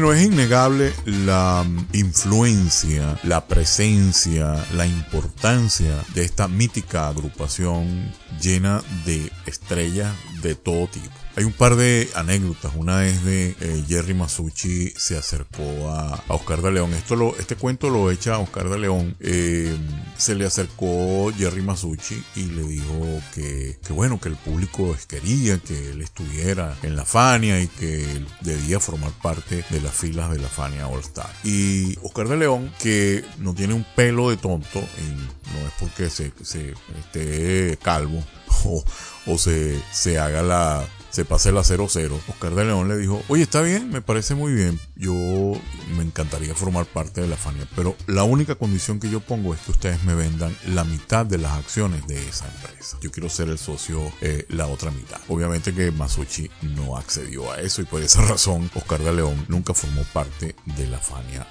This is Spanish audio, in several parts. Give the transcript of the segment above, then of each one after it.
Bueno, es innegable la influencia, la presencia, la importancia de esta mítica agrupación llena de estrellas de todo tipo. Hay un par de anécdotas. Una es de eh, Jerry Masucci se acercó a, Oscar de León. Esto este cuento lo echa Oscar de León. Eh, se le acercó Jerry Masucci y le dijo que, que, bueno, que el público quería que él estuviera en la Fania y que debía formar parte de las filas de la Fania All Star. Y Oscar de León, que no tiene un pelo de tonto, y no es porque se, se esté calvo o, o se, se haga la se pase la 0-0. Oscar de León le dijo, oye, está bien, me parece muy bien, yo me encantaría formar parte de la Fania, pero la única condición que yo pongo es que ustedes me vendan la mitad de las acciones de esa empresa. Yo quiero ser el socio eh, la otra mitad. Obviamente que Masucci no accedió a eso y por esa razón Oscar de León nunca formó parte de la Fania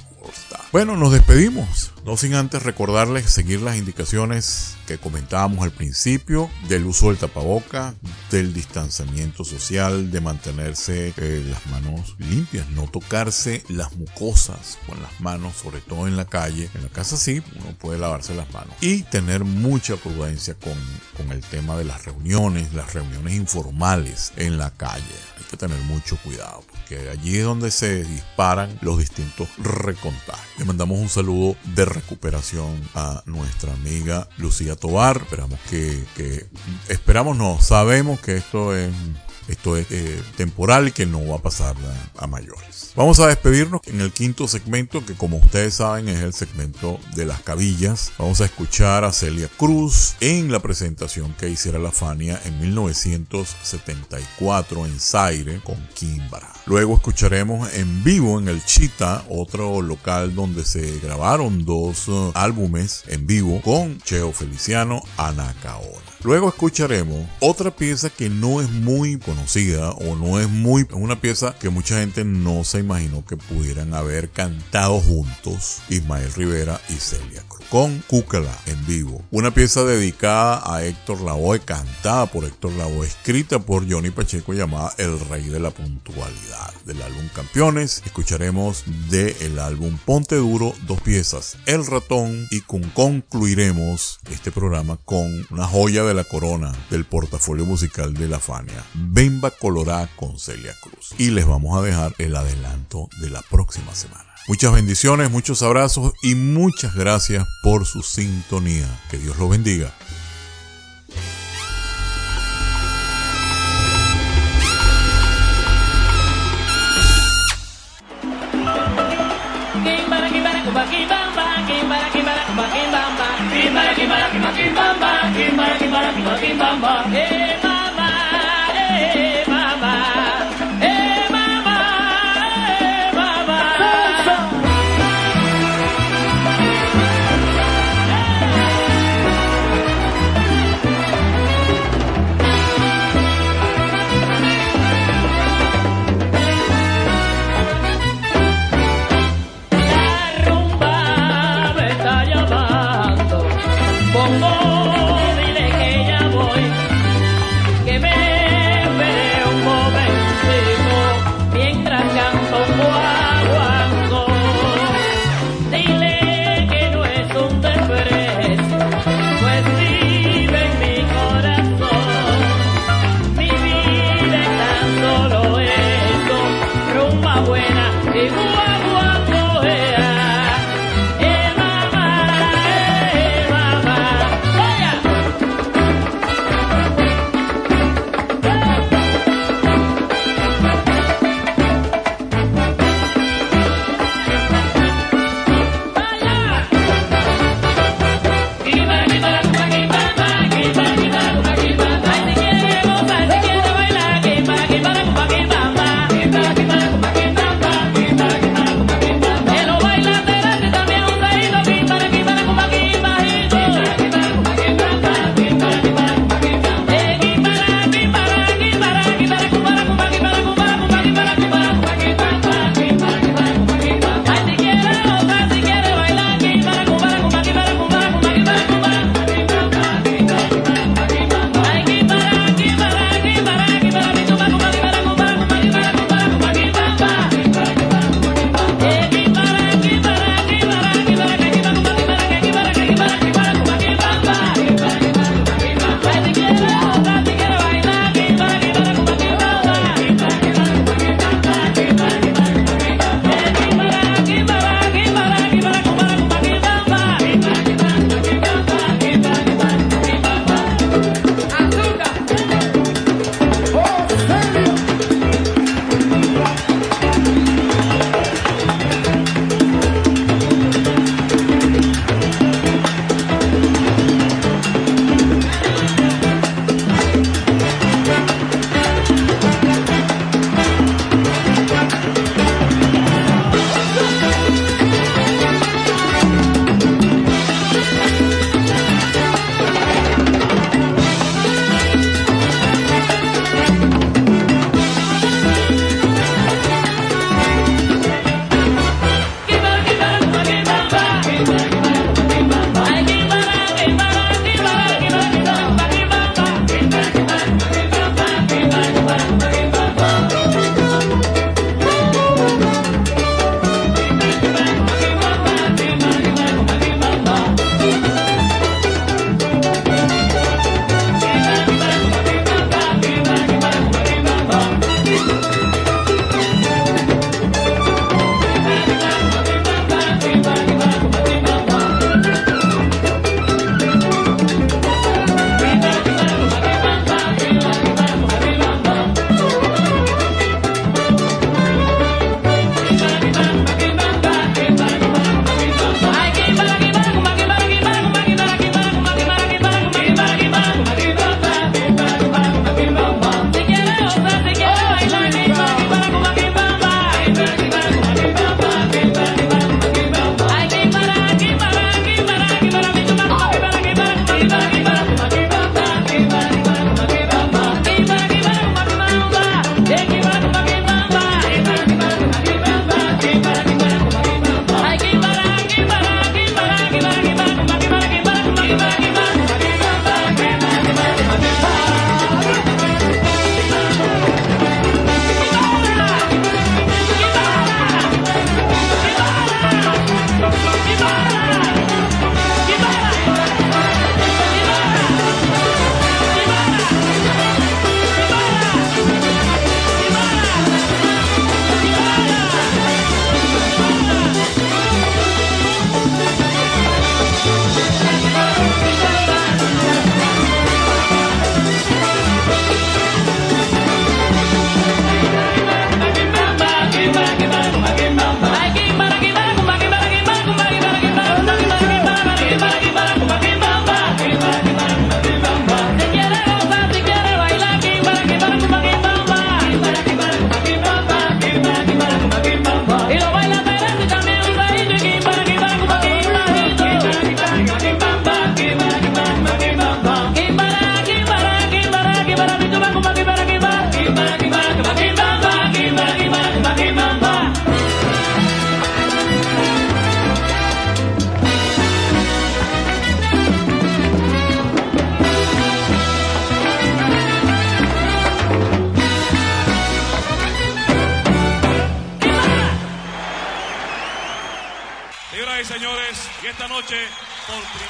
bueno, nos despedimos. No sin antes recordarles seguir las indicaciones que comentábamos al principio del uso del tapaboca, del distanciamiento social, de mantenerse eh, las manos limpias, no tocarse las mucosas con las manos, sobre todo en la calle. En la casa sí, uno puede lavarse las manos. Y tener mucha prudencia con, con el tema de las reuniones, las reuniones informales en la calle. Hay que tener mucho cuidado porque allí es donde se disparan los distintos recontagios. Le mandamos un saludo de recuperación a nuestra amiga Lucía Tobar. Esperamos que, que esperamos no, sabemos que esto es esto es eh, temporal que no va a pasar a, mayores. Vamos a despedirnos en el quinto segmento que como ustedes saben es el segmento de las cabillas. Vamos a escuchar a Celia Cruz en la presentación que hiciera la Fania en 1974 en Zaire con Kimbara. Luego escucharemos en vivo en el Chita, otro local donde se grabaron dos uh, álbumes en vivo con Cheo Feliciano, Anacaona. Luego escucharemos otra pieza que no es muy conocida o no es muy una pieza que mucha gente no se imaginó que pudieran haber cantado juntos Ismael Rivera y Celia Cruz con Cúcala en vivo. Una pieza dedicada a Héctor Lavoe, cantada por Héctor Lavoe, escrita por Johnny Pacheco llamada El Rey de la Puntualidad. Del álbum Campeones escucharemos del el álbum Ponte Duro dos piezas, El Ratón y con concluiremos este programa con una joya de la corona del portafolio musical de la Fania, Bemba Colorá con Celia Cruz. Y les vamos a dejar el adelanto de la próxima semana. Muchas bendiciones, muchos abrazos y muchas gracias por su sintonía. Que Dios los bendiga.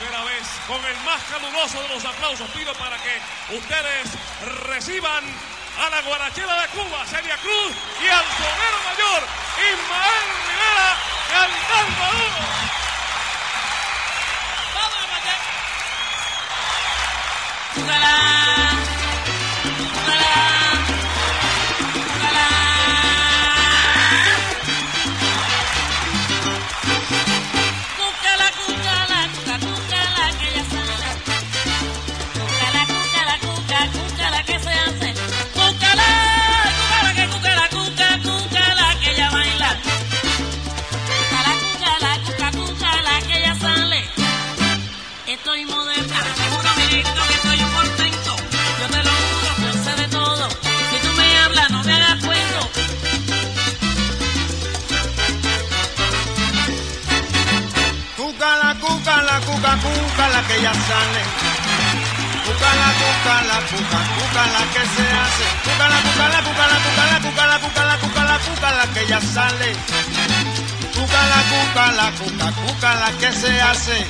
vez con el más caluroso de los aplausos. Pido para que ustedes reciban a la guarachera de Cuba, Celia Cruz, y al sonero mayor, Ismael Rivera, cantando duro. Vamos, ella sale. Cúcala, cúcala, cuca, cúcala que se hace. Cúcala, cúcala, cúcala, cúcala, cúcala, cúcala, cúcala, cúcala que ella sale. Cúcala, cúcala, cuca, cúcala que se hace.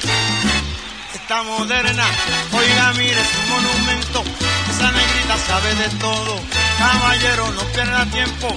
Está moderna, oiga, mire, es un monumento. Esa negrita sabe de todo. Caballero, no pierda tiempo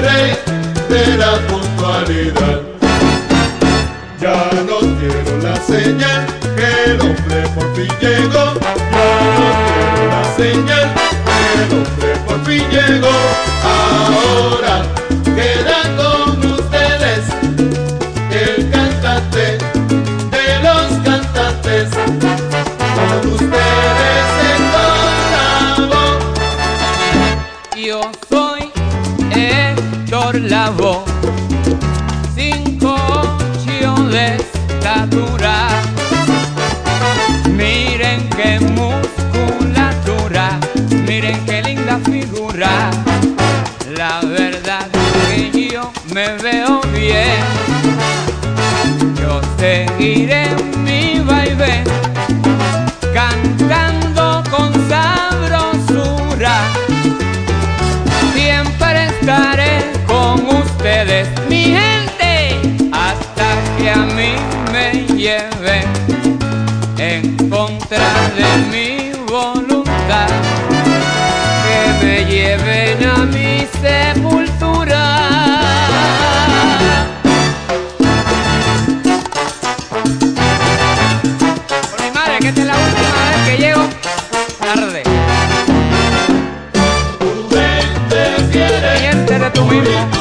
rey de la puntualidad. Ya no quiero la señal que el hombre por fin llegó. Ya no quiero la señal que el hombre por fin llegó. Ahora seguiremos. do Willy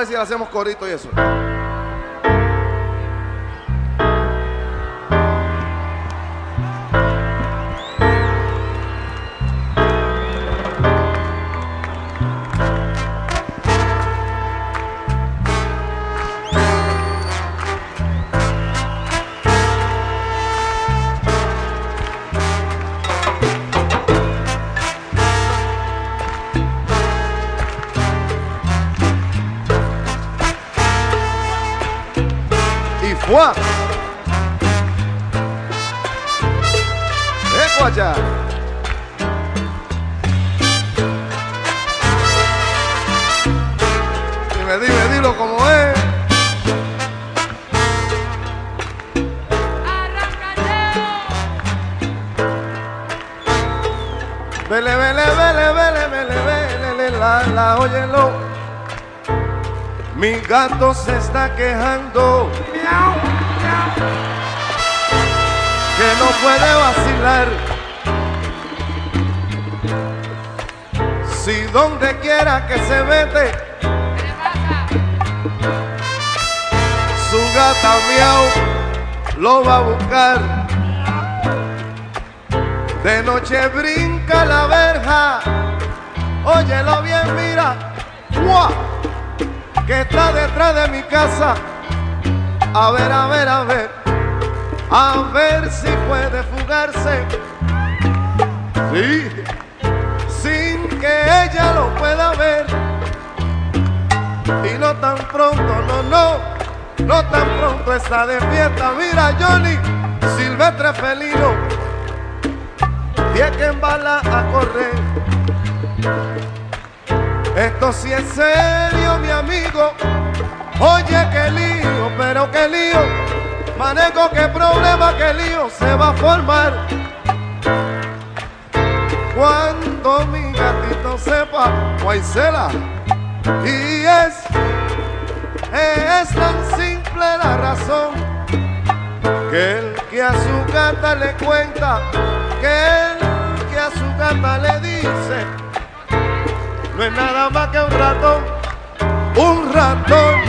ver si le hacemos corito y eso. Quejando que no puede vacilar. Si donde quiera que se mete, su gata miau lo va a buscar. De noche brinca la verja, óyelo bien, mira, ¡fua! Que está detrás de mi casa. A ver, a ver, a ver, a ver si puede fugarse. Sí, sin que ella lo pueda ver. Y no tan pronto, no, no, no tan pronto está de fiesta. Mira, Johnny, Silvestre Felino, tiene que embala a correr. Esto sí es serio, mi amigo. Oye, qué lío, pero qué lío. Manejo, qué problema, qué lío se va a formar. Cuando mi gatito sepa, guaycela. Y es, es tan simple la razón que el que a su gata le cuenta, que el que a su gata le dice no es nada más que un ratón, un ratón.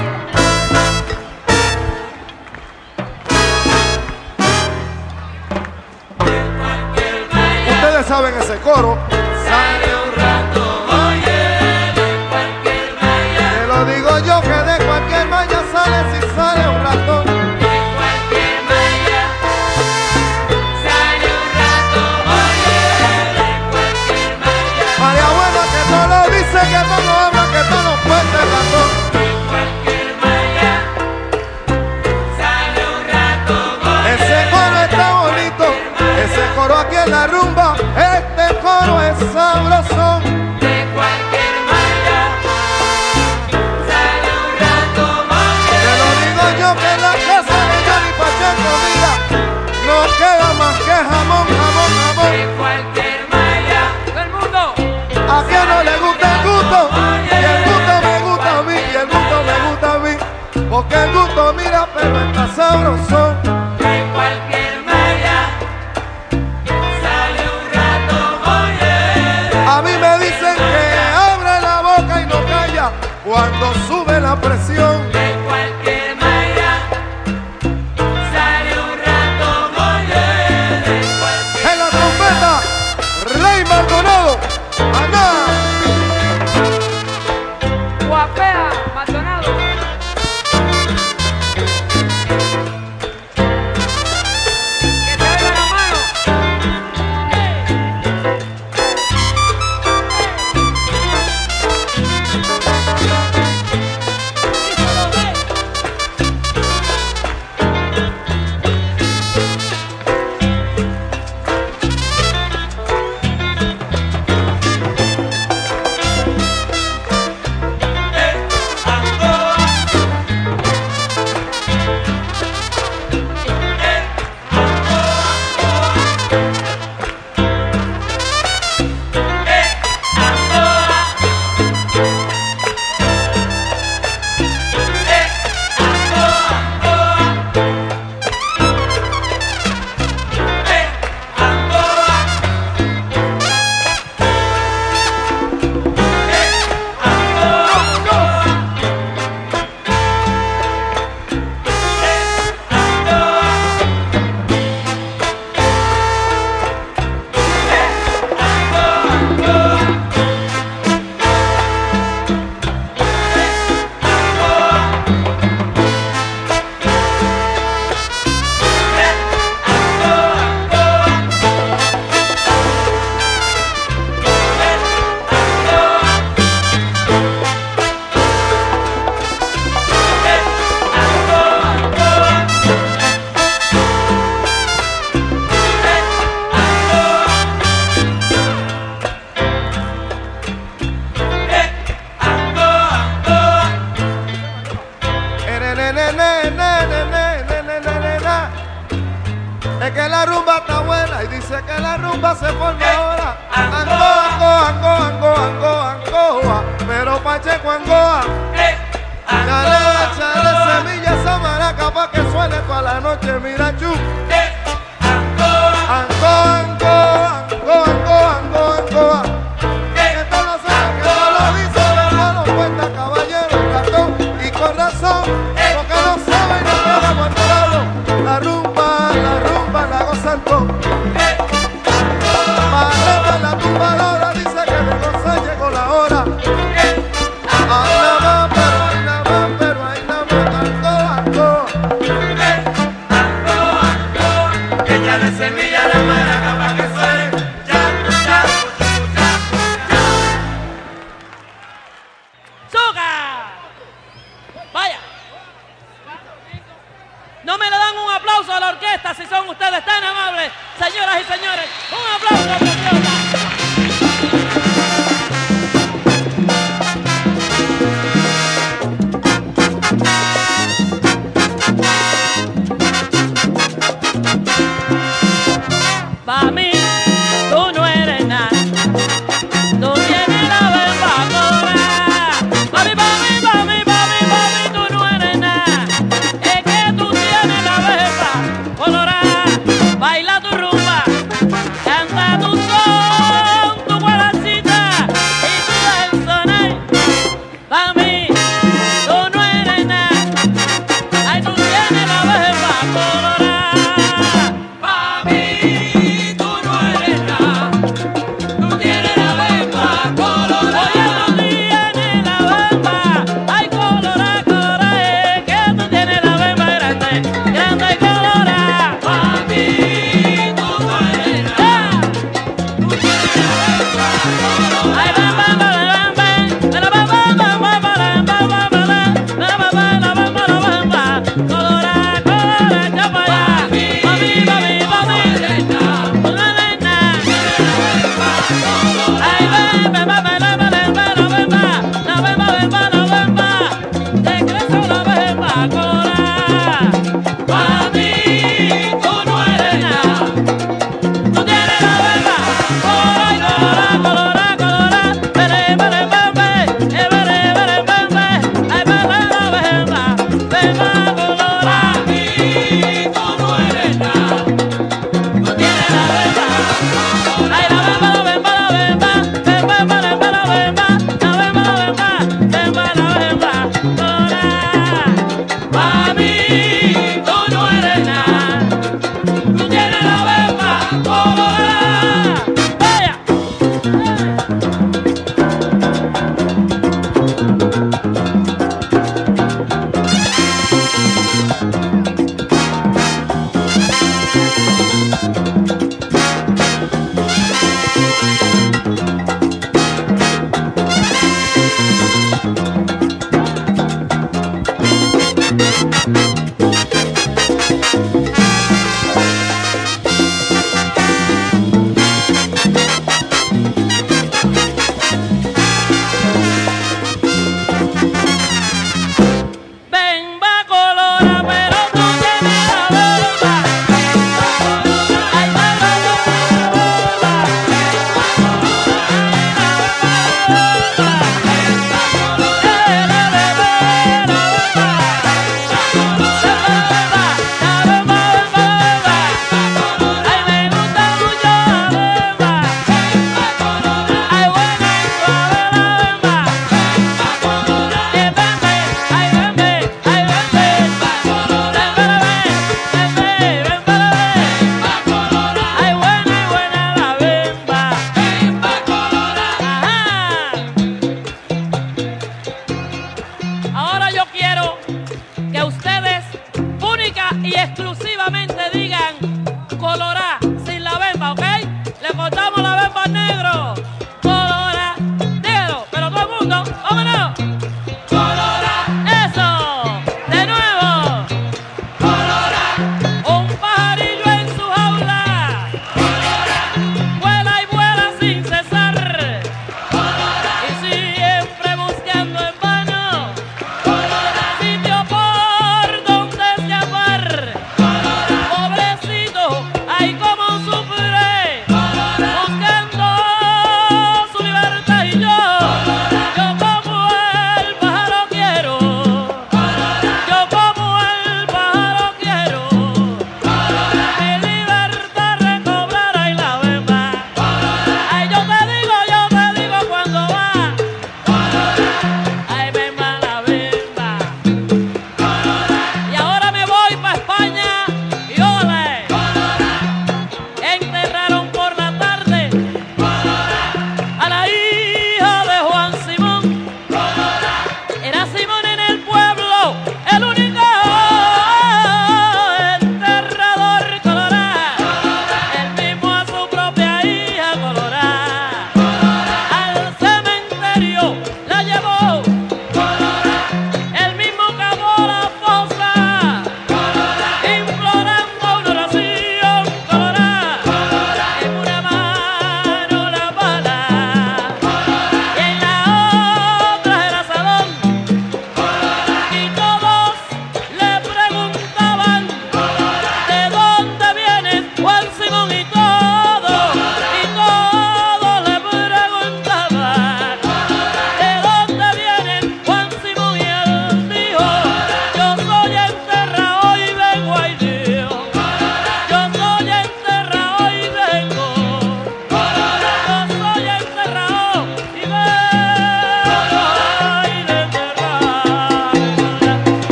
Ustedes saben ese coro. Pero está sabrosón. Noche, mira chu.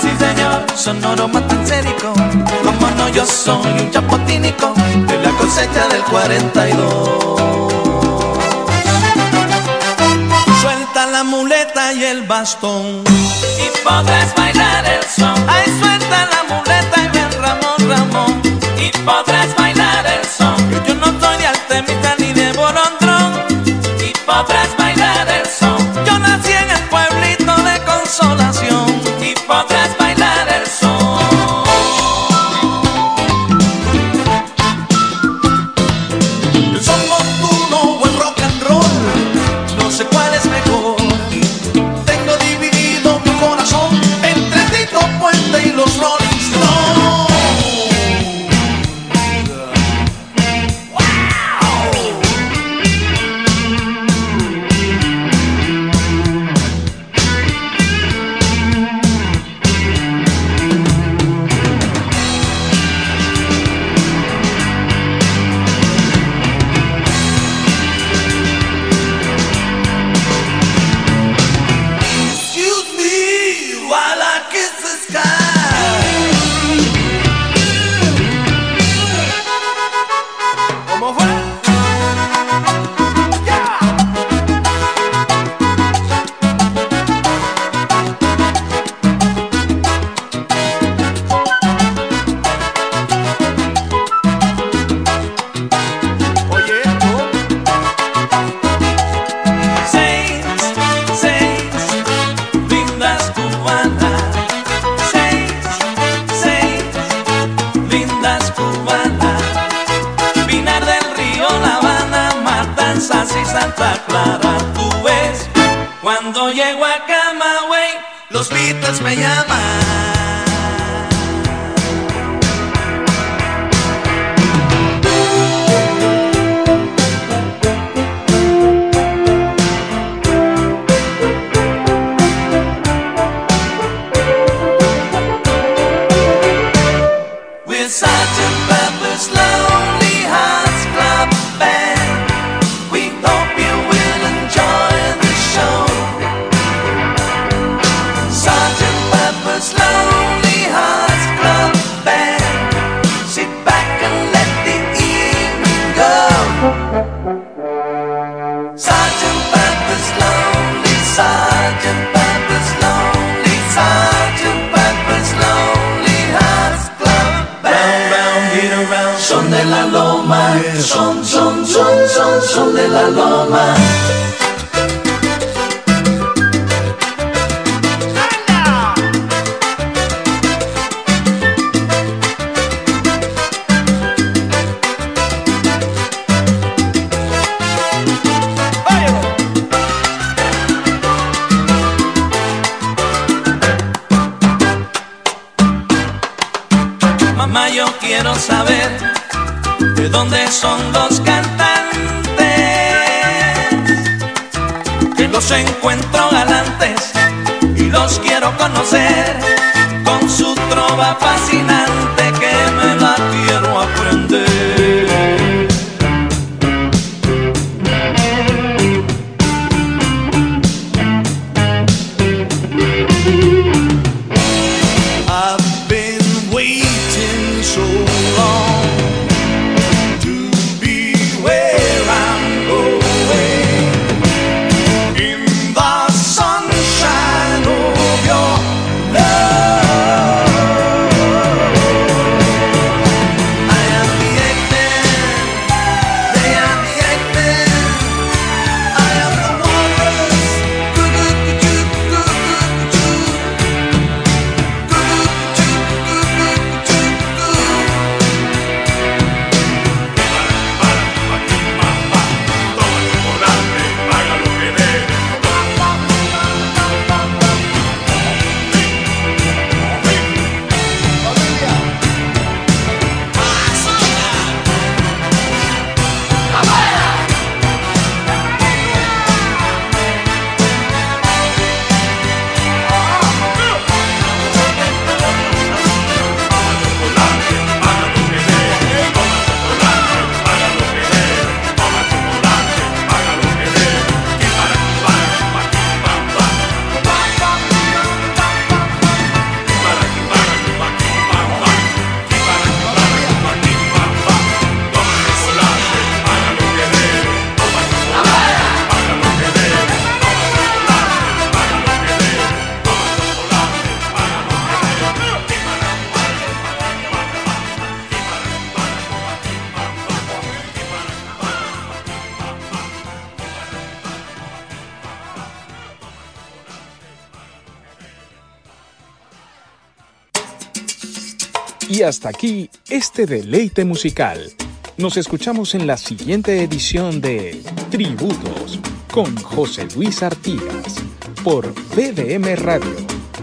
Sí, señor. Sonoro más. Como no, yo soy un chapotínico de la cosecha del 42. Suelta la muleta y el bastón. Y podrás bailar el son. Ay, suelta la muleta y ven Ramón, Ramón. Y podrás bailar. de la loma. Mamá, yo quiero saber de dónde son los Los encuentro galantes y los quiero conocer con su trova fácil hasta aquí este deleite musical. Nos escuchamos en la siguiente edición de Tributos con José Luis Artigas por BDM Radio.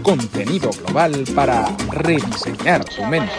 Contenido global para rediseñar su mente.